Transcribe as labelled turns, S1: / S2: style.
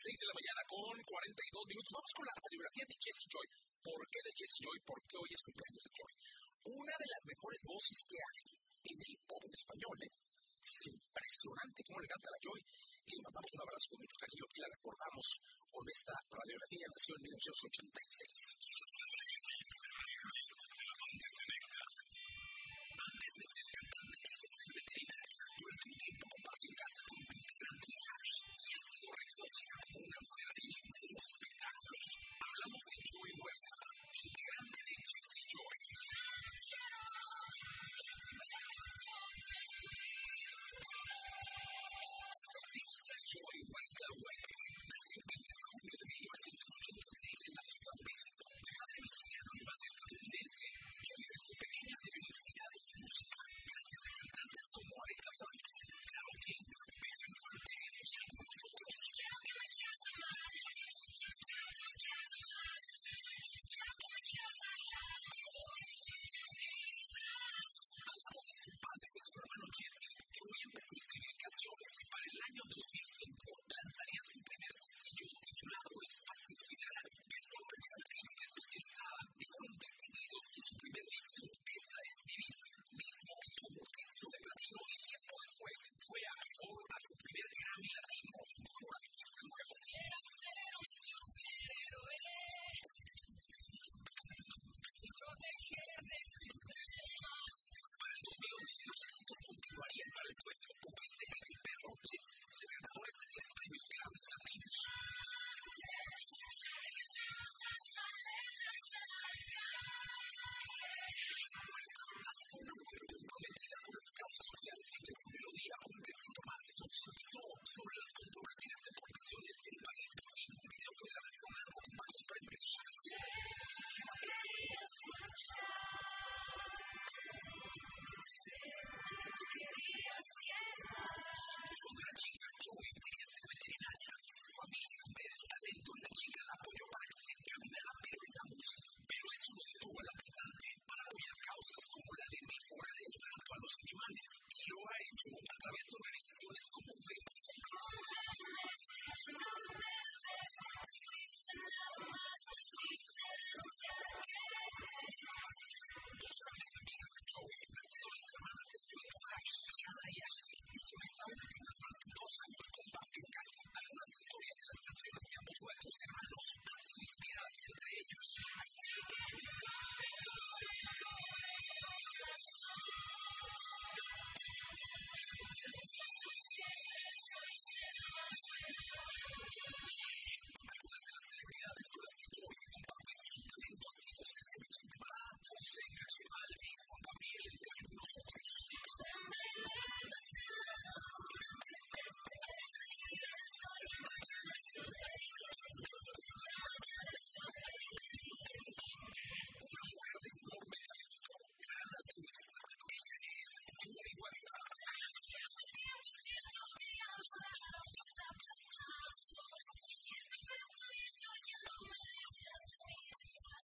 S1: 6 de la mañana con 42 minutos. Vamos con la radiografía de Jessie Joy. ¿Por qué de Jessie Joy? Porque hoy es cumpleaños de Joy. Una de las mejores voces que hay en el pop en español, ¿eh? Es impresionante cómo le canta la Joy. Y le mandamos un abrazo con mucho cariño. Aquí la recordamos con esta radiografía. Nació en 1986. una superioridad the de Даже если бизнес, то бизнес, то бизнес, то бизнес, то бизнес, то бизнес, то бизнес, то бизнес, то